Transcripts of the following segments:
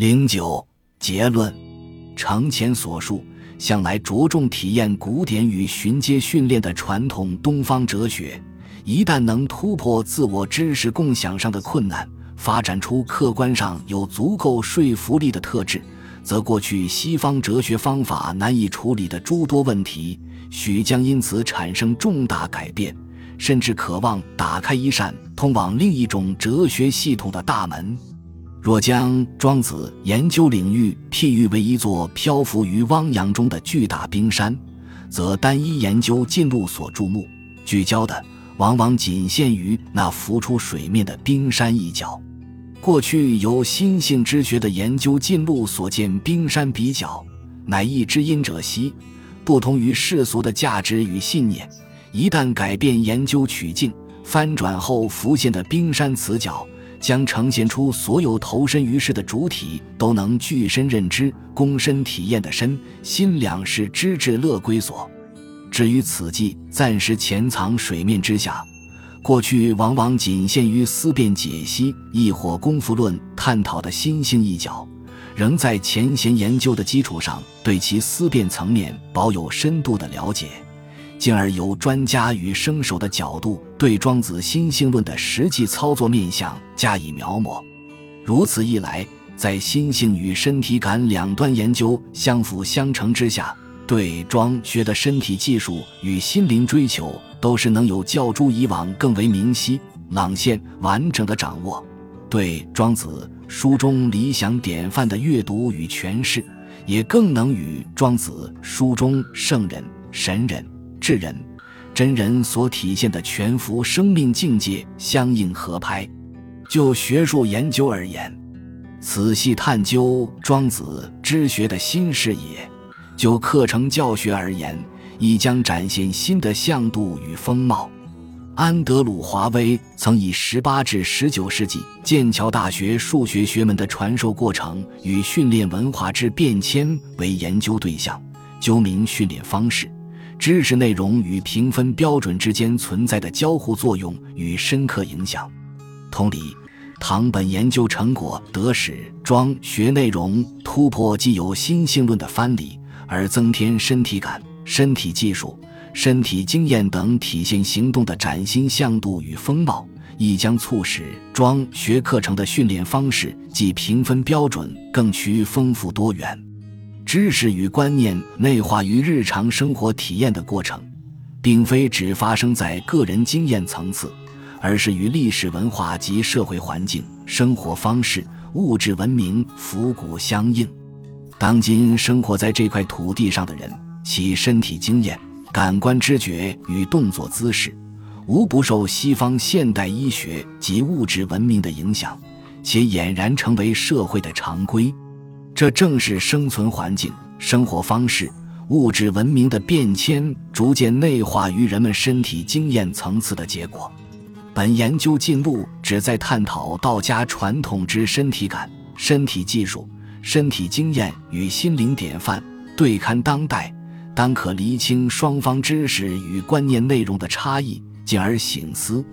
零九结论，承前所述，向来着重体验古典与寻阶训练的传统东方哲学，一旦能突破自我知识共享上的困难，发展出客观上有足够说服力的特质，则过去西方哲学方法难以处理的诸多问题，许将因此产生重大改变，甚至渴望打开一扇通往另一种哲学系统的大门。若将庄子研究领域譬喻为一座漂浮于汪洋中的巨大冰山，则单一研究进路所注目，聚焦的往往仅限于那浮出水面的冰山一角。过去由心性之学的研究进路所见冰山比较，乃一知因者稀，不同于世俗的价值与信念。一旦改变研究曲径，翻转后浮现的冰山死角。将呈现出所有投身于世的主体都能具身认知、躬身体验的身心两世知至乐归所。至于此际暂时潜藏水面之下，过去往往仅限于思辨解析，亦或功夫论探讨的新兴一角，仍在前贤研究的基础上，对其思辨层面保有深度的了解。进而由专家与生手的角度对庄子心性论的实际操作面向加以描摹，如此一来，在心性与身体感两端研究相辅相成之下，对庄学的身体技术与心灵追求都是能有较诸以往更为明晰、朗现、完整的掌握。对庄子书中理想典范的阅读与诠释，也更能与庄子书中圣人、神人。智人、真人所体现的全幅生命境界相应合拍。就学术研究而言，仔细探究庄子知学的新视野；就课程教学而言，亦将展现新的向度与风貌。安德鲁·华威曾以十八至十九世纪剑桥大学数学学门的传授过程与训练文化之变迁为研究对象，究明训练方式。知识内容与评分标准之间存在的交互作用与深刻影响。同理，唐本研究成果得使庄学内容突破既有心性论的藩篱，而增添身体感、身体技术、身体经验等体现行动的崭新向度与风貌，亦将促使庄学课程的训练方式及评分标准更趋丰富多元。知识与观念内化于日常生活体验的过程，并非只发生在个人经验层次，而是与历史文化及社会环境、生活方式、物质文明腐骨相应。当今生活在这块土地上的人，其身体经验、感官知觉与动作姿势，无不受西方现代医学及物质文明的影响，且俨然成为社会的常规。这正是生存环境、生活方式、物质文明的变迁逐渐内化于人们身体经验层次的结果。本研究进路旨在探讨道家传统之身体感、身体技术、身体经验与心灵典范对勘当代，当可厘清双方知识与观念内容的差异，进而醒思：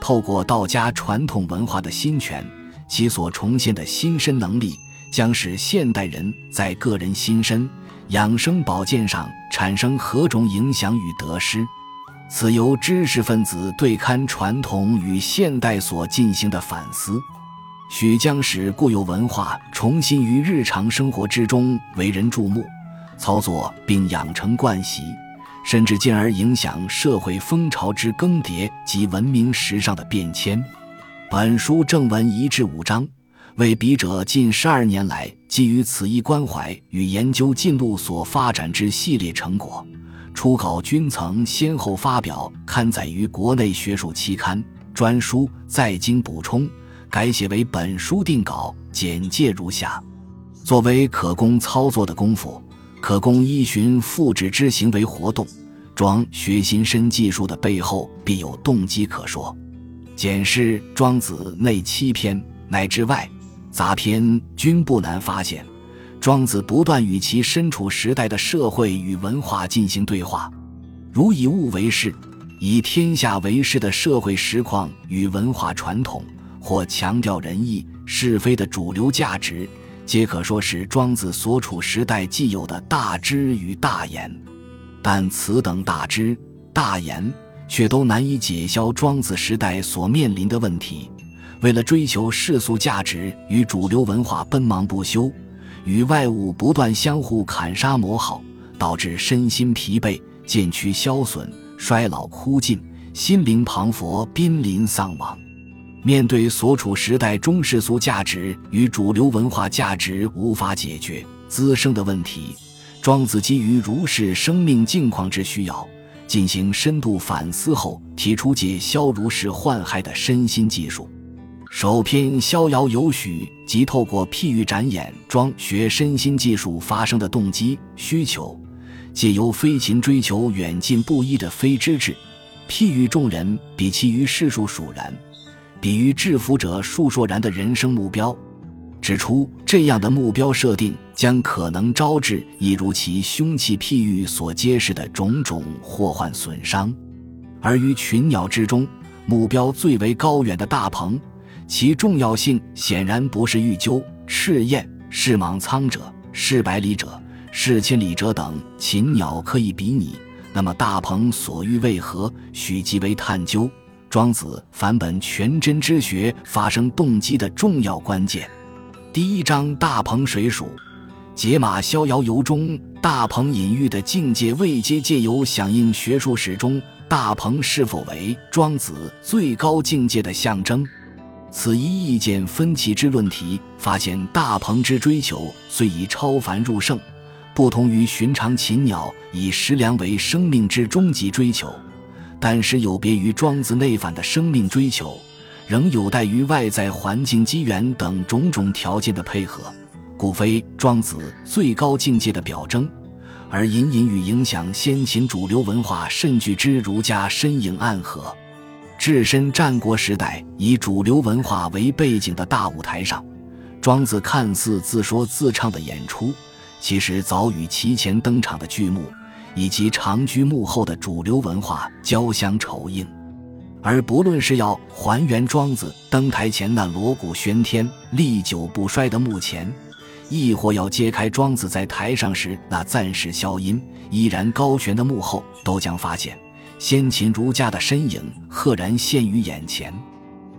透过道家传统文化的新权，其所重现的新身能力。将使现代人在个人心身养生保健上产生何种影响与得失？此由知识分子对勘传统与现代所进行的反思，许将使固有文化重新于日常生活之中为人注目、操作，并养成惯习，甚至进而影响社会风潮之更迭及文明时尚的变迁。本书正文一至五章。为笔者近十二年来基于此一关怀与研究进路所发展之系列成果，初稿均曾先后发表刊载于国内学术期刊、专书，再经补充改写为本书定稿。简介如下：作为可供操作的功夫，可供依循复制之行为活动，庄学心身技术的背后必有动机可说。检视《庄子》内七篇乃至外。杂篇均不难发现，庄子不断与其身处时代的社会与文化进行对话，如以物为事，以天下为事的社会实况与文化传统，或强调仁义是非的主流价值，皆可说是庄子所处时代既有的大知与大言。但此等大知大言，却都难以解消庄子时代所面临的问题。为了追求世俗价值与主流文化奔忙不休，与外物不断相互砍杀磨耗，导致身心疲惫、渐趋消损、衰老枯尽、心灵旁佛、濒临丧亡。面对所处时代中世俗价值与主流文化价值无法解决滋生的问题，庄子基于如是生命境况之需要，进行深度反思后，提出解消如是患害的身心技术。首篇《逍遥游许》即透过譬喻展演庄学身心技术发生的动机需求，借由飞禽追求远近不一的非知志，譬喻众人比其余世数属然，比喻制服者述说然的人生目标，指出这样的目标设定将可能招致一如其凶器譬喻所揭示的种种祸患损伤，而于群鸟之中，目标最为高远的大鹏。其重要性显然不是玉鸠、赤雁、是莽苍者、是百里者、是千里者等禽鸟可以比拟。那么大鹏所欲为何？许即为探究庄子梵本全真之学发生动机的重要关键。第一章大鹏水属，解马逍遥游中大鹏隐喻的境界未接借由响应学术史中大鹏是否为庄子最高境界的象征。此一意见分歧之论题，发现大鹏之追求虽以超凡入圣，不同于寻常禽鸟以食粮为生命之终极追求，但是有别于庄子内反的生命追求，仍有待于外在环境机缘等种种条件的配合，故非庄子最高境界的表征，而隐隐与影响先秦主流文化甚具之儒家身影暗合。置身战国时代以主流文化为背景的大舞台上，庄子看似自说自唱的演出，其实早与其前登场的剧目以及长居幕后的主流文化交相酬应。而不论是要还原庄子登台前那锣鼓喧天、历久不衰的幕前，亦或要揭开庄子在台上时那暂时消音、依然高悬的幕后，都将发现。先秦儒家的身影赫然现于眼前。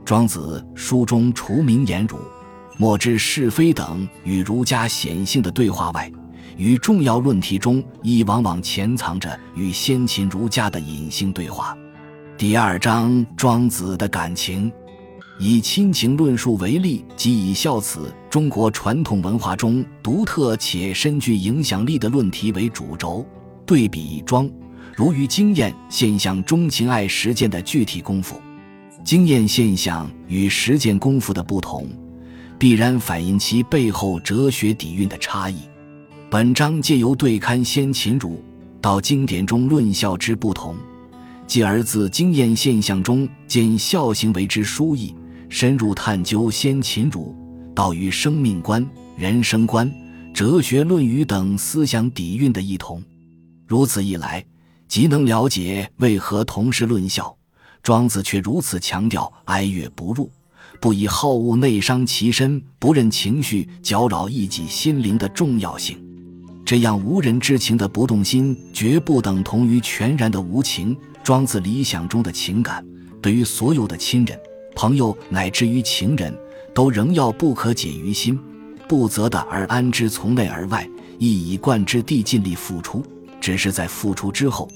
庄子书中除名言儒、莫知是非等与儒家显性的对话外，于重要论题中亦往往潜藏着与先秦儒家的隐性对话。第二章庄子的感情，以亲情论述为例，即以孝此中国传统文化中独特且深具影响力的论题为主轴，对比庄。如于经验现象中情爱实践的具体功夫，经验现象与实践功夫的不同，必然反映其背后哲学底蕴的差异。本章借由对勘先秦儒到经典中论孝之不同，继而自经验现象中见孝行为之殊异，深入探究先秦儒到与生命观、人生观、哲学论语等思想底蕴的异同。如此一来。即能了解为何同时论孝，庄子却如此强调哀乐不入，不以好恶内伤其身，不任情绪搅扰一己心灵的重要性。这样无人之情的不动心，绝不等同于全然的无情。庄子理想中的情感，对于所有的亲人、朋友乃至于情人，都仍要不可解于心，不择的而安之，从内而外，一以贯之地尽力付出。只是在付出之后，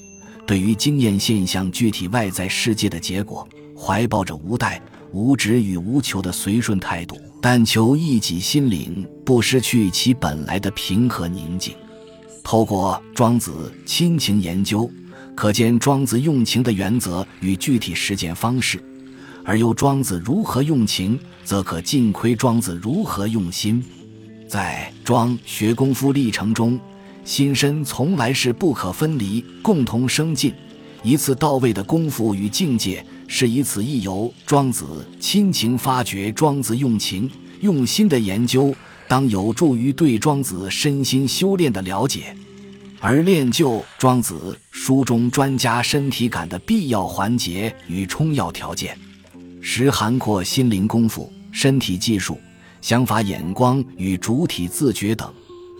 对于经验现象具体外在世界的结果，怀抱着无待、无止与无求的随顺态度，但求一己心灵不失去其本来的平和宁静。透过庄子亲情研究，可见庄子用情的原则与具体实践方式；而由庄子如何用情，则可尽窥庄子如何用心。在庄学功夫历程中。心身从来是不可分离、共同生进，一次到位的功夫与境界，是以此一游。庄子亲情发掘庄子用情用心的研究，当有助于对庄子身心修炼的了解，而练就庄子书中专家身体感的必要环节与充要条件，实涵括心灵功夫、身体技术、想法眼光与主体自觉等，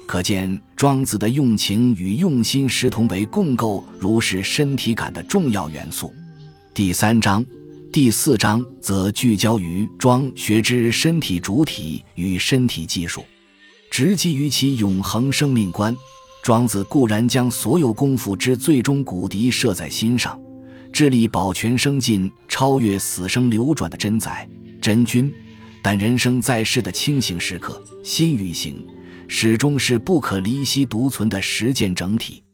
可见庄子的用情与用心视同为共构如是身体感的重要元素。第三章、第四章则聚焦于庄学之身体主体与身体技术，直基于其永恒生命观。庄子固然将所有功夫之最终骨笛设在心上，致力保全生进、超越死生流转的真宰真君，但人生在世的清醒时刻，心与行 始终是不可离析独存的实践整体。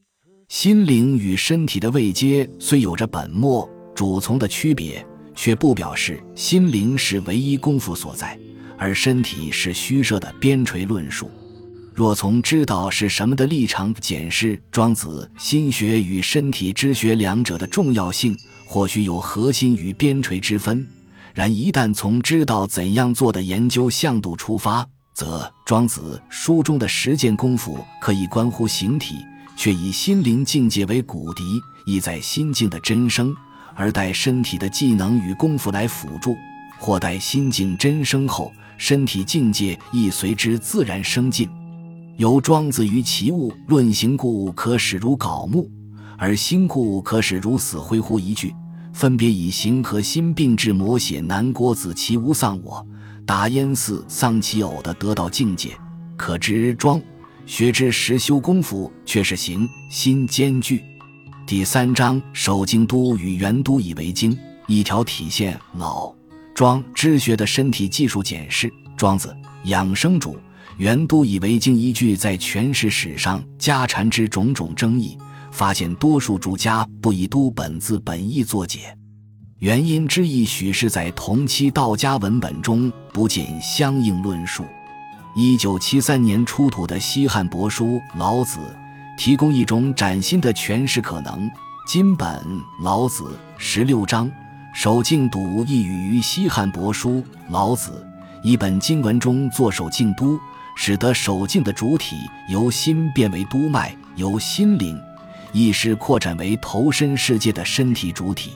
心灵与身体的位阶虽有着本末主从的区别，却不表示心灵是唯一功夫所在，而身体是虚设的边陲论述。若从知道是什么的立场检视庄子心学与身体之学两者的重要性，或许有核心与边陲之分；然一旦从知道怎样做的研究向度出发，则庄子书中的实践功夫可以关乎形体，却以心灵境界为骨笛，意在心境的真声，而待身体的技能与功夫来辅助；或待心境真声后，身体境界亦随之自然升进。由庄子于其物论行故可使如槁木，而心故可使如死灰乎一句，分别以形和心并置摹写南郭子其无丧我，达焉寺丧其偶的得道境界，可知庄学之实修功夫却是行心兼具。第三章守京都与元都以为经，一条体现老庄知学的身体技术检视。庄子养生主。元都以为经依据在诠释史上家产之种种争议，发现多数主家不以都本字本意作解，原因之一许是在同期道家文本中不见相应论述。一九七三年出土的西汉帛书《老子》，提供一种崭新的诠释可能。金本《老子》十六章，守静笃一语于西汉帛书《老子》一本经文中作守静都。使得守静的主体由心变为督脉，由心灵意识扩展为投身世界的身体主体。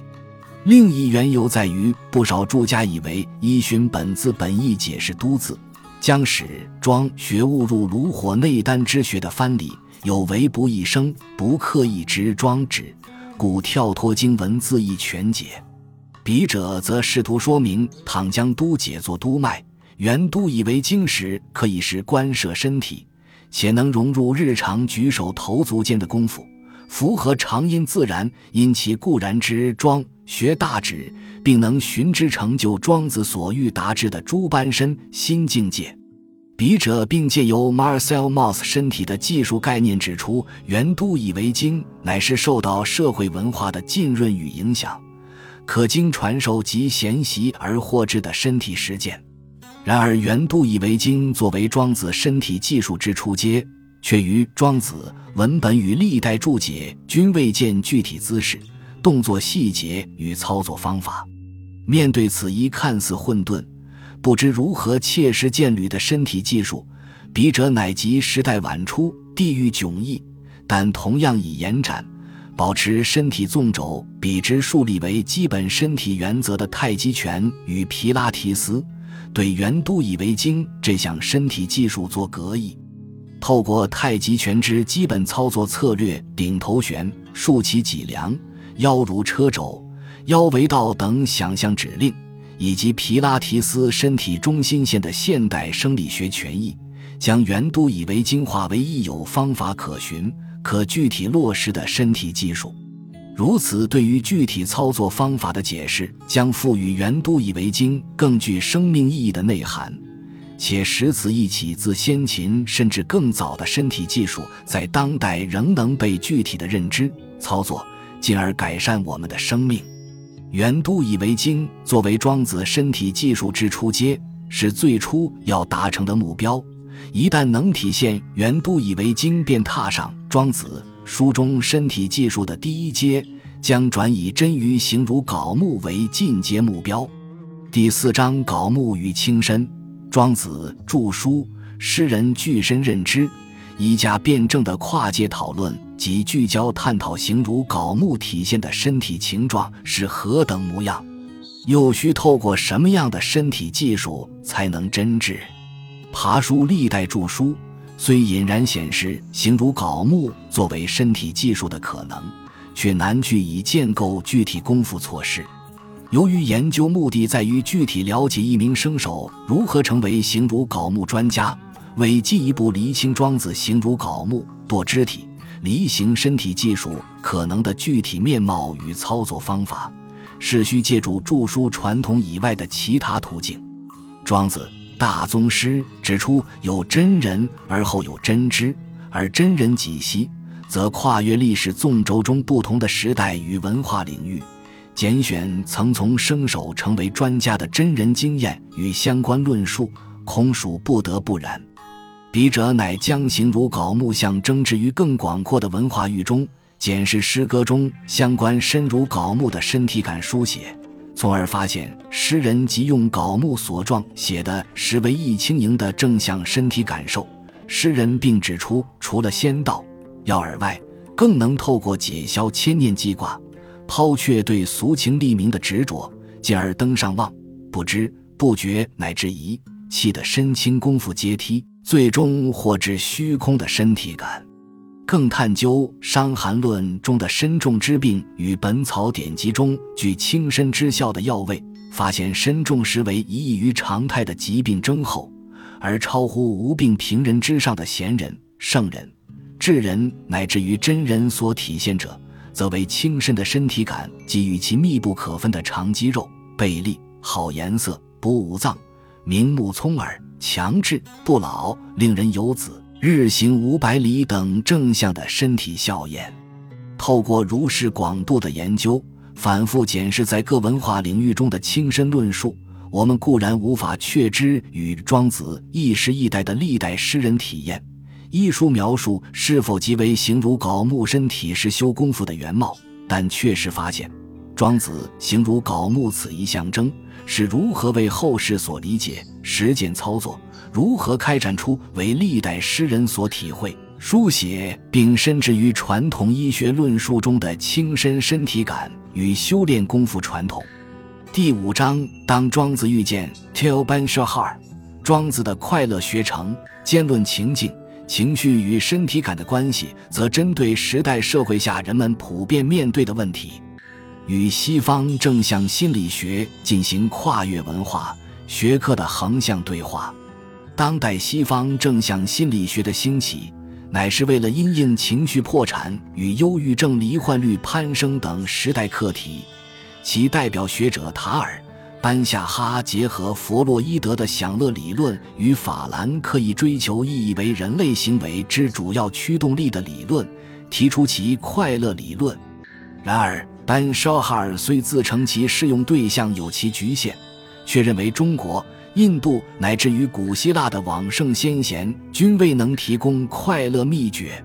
另一缘由在于，不少注家以为依循本字本意解释“都”字，将使庄学误入炉火内丹之学的藩篱，有为不一生，不刻意执庄指，故跳脱经文字义全解。笔者则试图说明，倘将都解作督脉。原都以为经时，可以是观摄身体，且能融入日常举手投足间的功夫，符合常因自然，因其固然之庄学大旨，并能循之成就庄子所欲达之的诸般身心境界。笔者并借由 Marcel Moss 身体的技术概念指出，元都以为经乃是受到社会文化的浸润与影响，可经传授及研习而获知的身体实践。然而，元都以为经作为庄子身体技术之初阶，却于庄子文本与历代注解均未见具体姿势、动作细节与操作方法。面对此一看似混沌、不知如何切实建履的身体技术，笔者乃及时代晚出、地域迥异，但同样以延展、保持身体纵轴笔直树立为基本身体原则的太极拳与皮拉提斯。对元都以为经这项身体技术做格义，透过太极拳之基本操作策略，顶头悬、竖起脊梁、腰如车轴、腰为道等想象指令，以及皮拉提斯身体中心线的现代生理学权益，将元都以为经化为一有方法可循、可具体落实的身体技术。如此，对于具体操作方法的解释，将赋予元都以为经更具生命意义的内涵，且实此一起自先秦甚至更早的身体技术，在当代仍能被具体的认知操作，进而改善我们的生命。元都以为经作为庄子身体技术之初阶，是最初要达成的目标。一旦能体现元都以为经，便踏上庄子。书中身体技术的第一阶将转以真于形如槁木为进阶目标。第四章槁木与轻身，庄子著书，诗人具身认知，一家辩证的跨界讨论及聚焦探讨形如槁木体现的身体形状是何等模样，又需透过什么样的身体技术才能真挚？爬书历代著书虽隐然显示形如槁木作为身体技术的可能，却难具以建构具体功夫措施。由于研究目的在于具体了解一名生手如何成为形如槁木专家，为进一步厘清庄子形如槁木堕肢体离形身体技术可能的具体面貌与操作方法，是需借助著书传统以外的其他途径。庄子大宗师指出，有真人而后有真知，而真人几息，则跨越历史纵轴中不同的时代与文化领域。拣选曾从生手成为专家的真人经验与相关论述，恐属不得不然。笔者乃将形如槁木像征置于更广阔的文化域中，检视诗歌中相关身如槁木的身体感书写，从而发现诗人即用槁木所状写的实为易轻盈的正向身体感受。诗人并指出，除了仙道、药饵外，更能透过解消千念记挂。抛却对俗情利名的执着，进而登上望、不知、不觉乃至一气的身轻功夫阶梯，最终获至虚空的身体感。更探究《伤寒论》中的身重之病与《本草典籍》中具轻身之效的药味，发现身重实为一异于常态的疾病征候，而超乎无病平人之上的贤人、圣人、智人乃至于真人所体现者。则为轻身的身体感，及与其密不可分的长肌肉、背力、好颜色、补五脏、明目聪耳、强志、不老、令人有子、日行五百里等正向的身体效验。透过如是广度的研究，反复检视在各文化领域中的轻身论述，我们固然无法确知与庄子一时一代的历代诗人体验。一书描述是否即为形如槁木身体是修功夫的原貌，但确实发现，庄子形如槁木此一象征是如何为后世所理解、实践操作，如何开展出为历代诗人所体会、书写并深植于传统医学论述中的亲身身体感与修炼功夫传统。第五章，当庄子遇见 Till Ben Shahar，庄子的快乐学成，兼论情境。情绪与身体感的关系，则针对时代社会下人们普遍面对的问题，与西方正向心理学进行跨越文化学科的横向对话。当代西方正向心理学的兴起，乃是为了因应情绪破产与忧郁症罹患率攀升等时代课题。其代表学者塔尔。班夏哈结合弗洛伊德的享乐理论与法兰克以追求意义为人类行为之主要驱动力的理论，提出其快乐理论。然而，班绍哈尔虽自称其适用对象有其局限，却认为中国、印度乃至于古希腊的往圣先贤均未能提供快乐秘诀。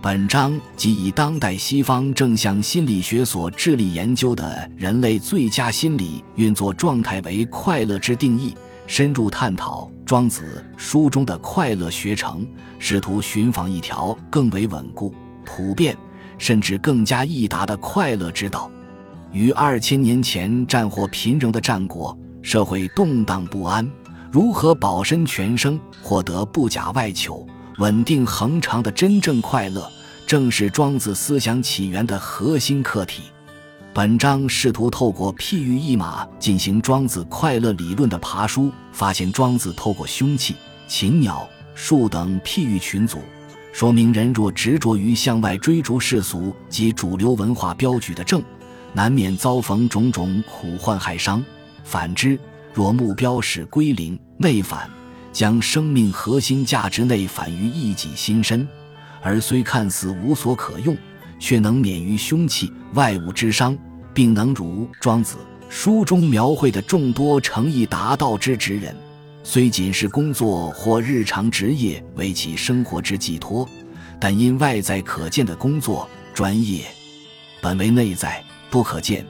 本章即以当代西方正向心理学所致力研究的人类最佳心理运作状态为快乐之定义，深入探讨庄子书中的快乐学程，试图寻访一条更为稳固、普遍，甚至更加易达的快乐之道。于二千年前战火频仍的战国，社会动荡不安，如何保身全生，获得不假外求？稳定恒长的真正快乐，正是庄子思想起源的核心课题。本章试图透过譬喻一马进行庄子快乐理论的爬书，发现庄子透过凶器、禽鸟、树等譬喻群组，说明人若执着于向外追逐世俗及主流文化标举的正，难免遭逢种种苦患害伤；反之，若目标是归零内返。将生命核心价值内反于一己心身，而虽看似无所可用，却能免于凶器外物之伤，并能如庄子书中描绘的众多诚意达道之职人，虽仅是工作或日常职业为其生活之寄托，但因外在可见的工作专业，本为内在不可见、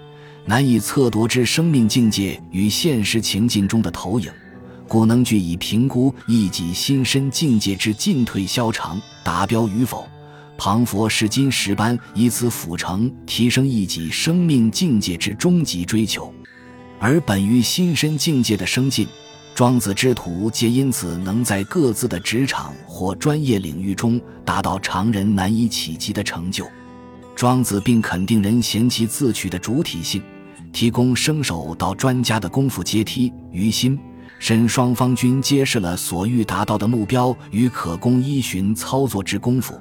难以测度之生命境界与现实情境中的投影。故能据以评估一己心身境界之进退消长达标与否，庞佛是金石般以此辅成提升一己生命境界之终极追求。而本于心身境界的升进，庄子之徒皆因此能在各自的职场或专业领域中达到常人难以企及的成就。庄子并肯定人贤其自取的主体性，提供生手到专家的功夫阶梯。于心、身双方均揭示了所欲达到的目标与可供依循操作之功夫，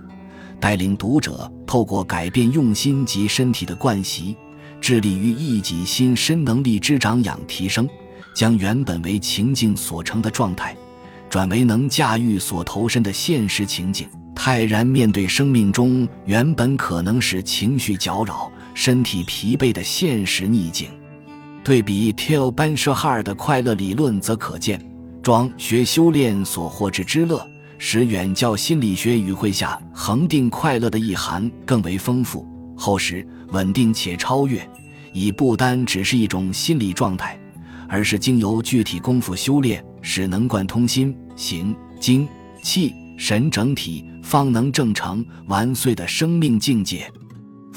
带领读者透过改变用心及身体的惯习，致力于一己心身能力之长养提升。将原本为情境所成的状态，转为能驾驭所投身的现实情景，泰然面对生命中原本可能使情绪搅扰、身体疲惫的现实逆境。对比 Till b e n s h a h a r 的快乐理论，则可见，庄学修炼所获之之乐，使远较心理学语汇下恒定快乐的意涵更为丰富、厚实、稳定且超越，已不单只是一种心理状态。而是经由具体功夫修炼，使能贯通心、形、精、气、神整体，方能正成完遂的生命境界。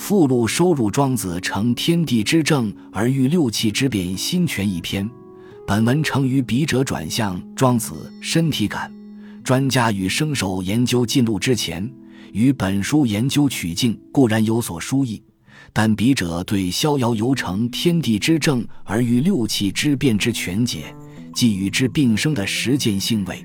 附录收入《庄子成天地之正而欲六气之变心全》一篇。本文成于笔者转向庄子身体感，专家与生手研究进入之前，与本书研究取径固然有所殊异。但笔者对逍遥游成天地之正而于六气之变之全解，即与之并生的实践性味，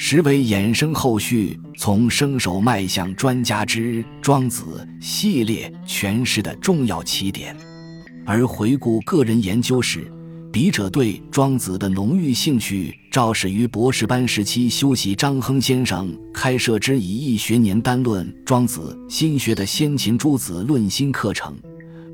实为衍生后续从生手迈向专家之庄子系列诠释的重要起点。而回顾个人研究时，笔者对庄子的浓郁兴趣，肇始于博士班时期修习张亨先生开设之以一学年单论庄子心学的先秦诸子论心课程，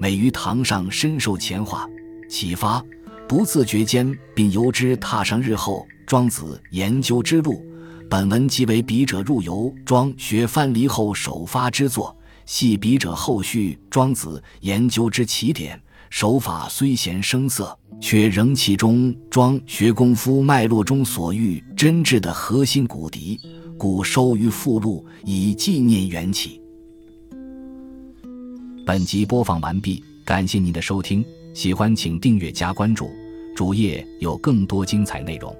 每于堂上深受前化启发，不自觉间并由之踏上日后庄子研究之路。本文即为笔者入游庄学藩篱后首发之作，系笔者后续庄子研究之起点。手法虽显生涩，却仍其中庄学功夫脉络中所欲真挚的核心骨笛，故收于附录，以纪念缘起。本集播放完毕，感谢您的收听，喜欢请订阅加关注，主页有更多精彩内容。